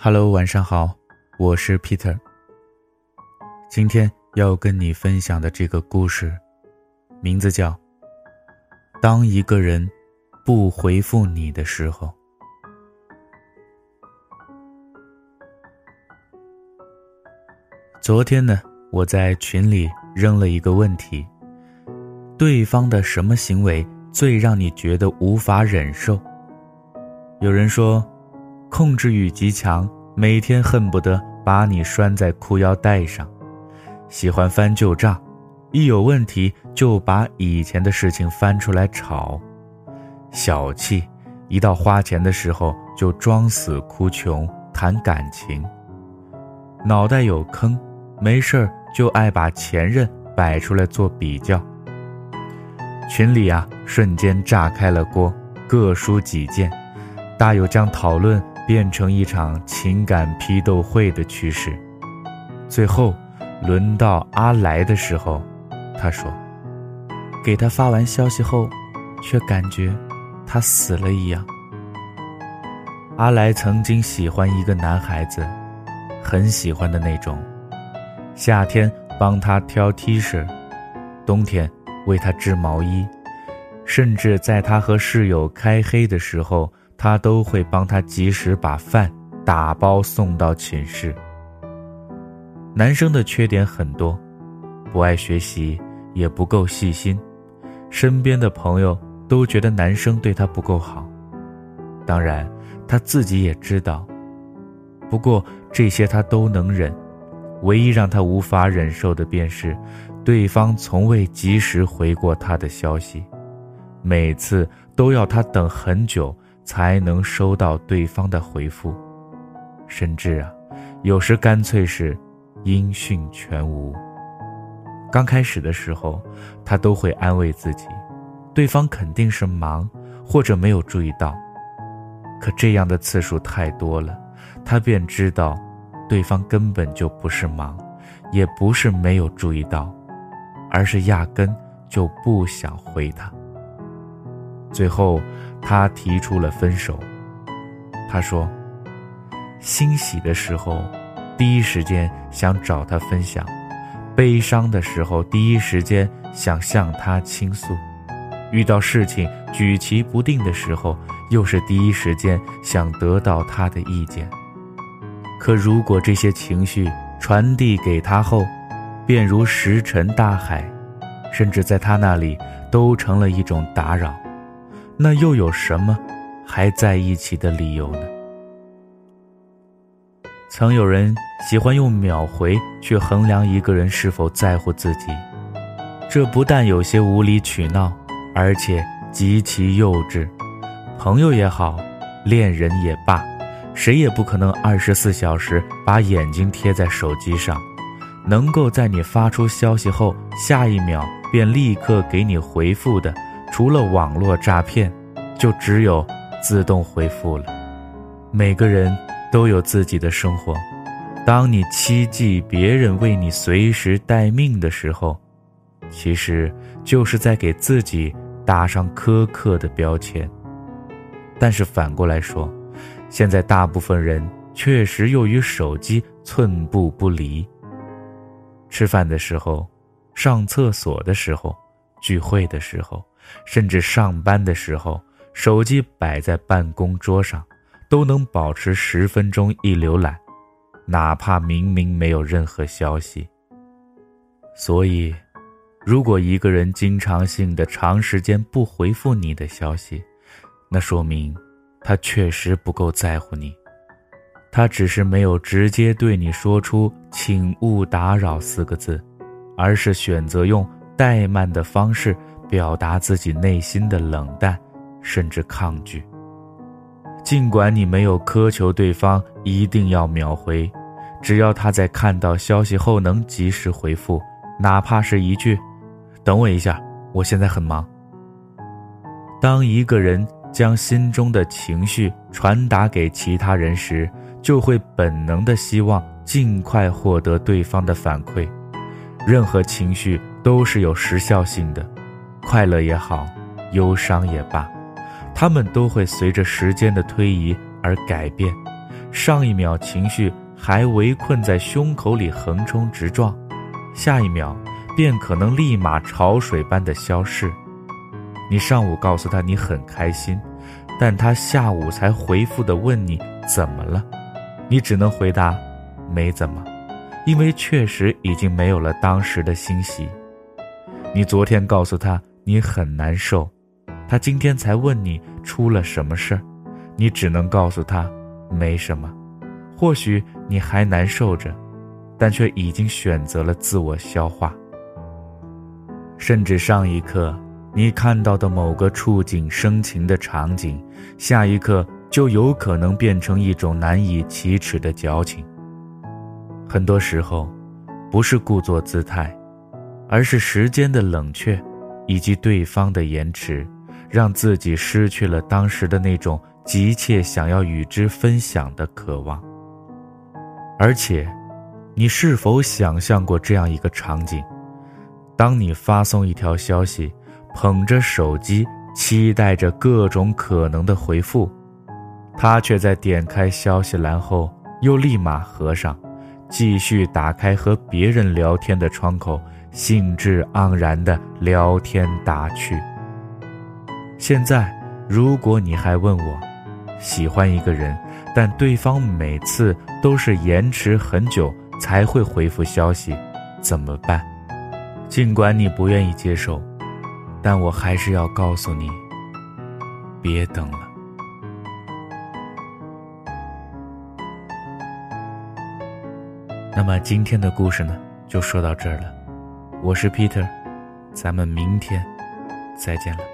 Hello，晚上好，我是 Peter。今天要跟你分享的这个故事，名字叫《当一个人不回复你的时候》。昨天呢，我在群里扔了一个问题：对方的什么行为最让你觉得无法忍受？有人说。控制欲极强，每天恨不得把你拴在裤腰带上，喜欢翻旧账，一有问题就把以前的事情翻出来吵，小气，一到花钱的时候就装死哭穷谈感情，脑袋有坑，没事儿就爱把前任摆出来做比较。群里啊，瞬间炸开了锅，各抒己见，大有将讨论。变成一场情感批斗会的趋势，最后轮到阿来的时候，他说：“给他发完消息后，却感觉他死了一样。”阿来曾经喜欢一个男孩子，很喜欢的那种，夏天帮他挑 T 恤，冬天为他织毛衣，甚至在他和室友开黑的时候。他都会帮他及时把饭打包送到寝室。男生的缺点很多，不爱学习，也不够细心，身边的朋友都觉得男生对他不够好，当然他自己也知道。不过这些他都能忍，唯一让他无法忍受的便是，对方从未及时回过他的消息，每次都要他等很久。才能收到对方的回复，甚至啊，有时干脆是音讯全无。刚开始的时候，他都会安慰自己，对方肯定是忙或者没有注意到。可这样的次数太多了，他便知道，对方根本就不是忙，也不是没有注意到，而是压根就不想回他。最后。他提出了分手。他说：“欣喜的时候，第一时间想找他分享；悲伤的时候，第一时间想向他倾诉；遇到事情举棋不定的时候，又是第一时间想得到他的意见。可如果这些情绪传递给他后，便如石沉大海，甚至在他那里都成了一种打扰。”那又有什么还在一起的理由呢？曾有人喜欢用秒回去衡量一个人是否在乎自己，这不但有些无理取闹，而且极其幼稚。朋友也好，恋人也罢，谁也不可能二十四小时把眼睛贴在手机上，能够在你发出消息后下一秒便立刻给你回复的。除了网络诈骗，就只有自动回复了。每个人都有自己的生活，当你期冀别人为你随时待命的时候，其实就是在给自己打上苛刻的标签。但是反过来说，现在大部分人确实又与手机寸步不离。吃饭的时候，上厕所的时候，聚会的时候。甚至上班的时候，手机摆在办公桌上，都能保持十分钟一浏览，哪怕明明没有任何消息。所以，如果一个人经常性的长时间不回复你的消息，那说明他确实不够在乎你，他只是没有直接对你说出“请勿打扰”四个字，而是选择用怠慢的方式。表达自己内心的冷淡，甚至抗拒。尽管你没有苛求对方一定要秒回，只要他在看到消息后能及时回复，哪怕是一句“等我一下，我现在很忙”。当一个人将心中的情绪传达给其他人时，就会本能的希望尽快获得对方的反馈。任何情绪都是有时效性的。快乐也好，忧伤也罢，他们都会随着时间的推移而改变，上一秒情绪还围困在胸口里横冲直撞，下一秒便可能立马潮水般的消逝。你上午告诉他你很开心，但他下午才回复的问你怎么了，你只能回答没怎么，因为确实已经没有了当时的欣喜。你昨天告诉他你很难受，他今天才问你出了什么事儿，你只能告诉他没什么。或许你还难受着，但却已经选择了自我消化。甚至上一刻你看到的某个触景生情的场景，下一刻就有可能变成一种难以启齿的矫情。很多时候，不是故作姿态。而是时间的冷却，以及对方的延迟，让自己失去了当时的那种急切想要与之分享的渴望。而且，你是否想象过这样一个场景：当你发送一条消息，捧着手机，期待着各种可能的回复，他却在点开消息栏后又立马合上，继续打开和别人聊天的窗口。兴致盎然的聊天打趣。现在，如果你还问我，喜欢一个人，但对方每次都是延迟很久才会回复消息，怎么办？尽管你不愿意接受，但我还是要告诉你，别等了。那么今天的故事呢，就说到这儿了。我是 Peter，咱们明天再见了。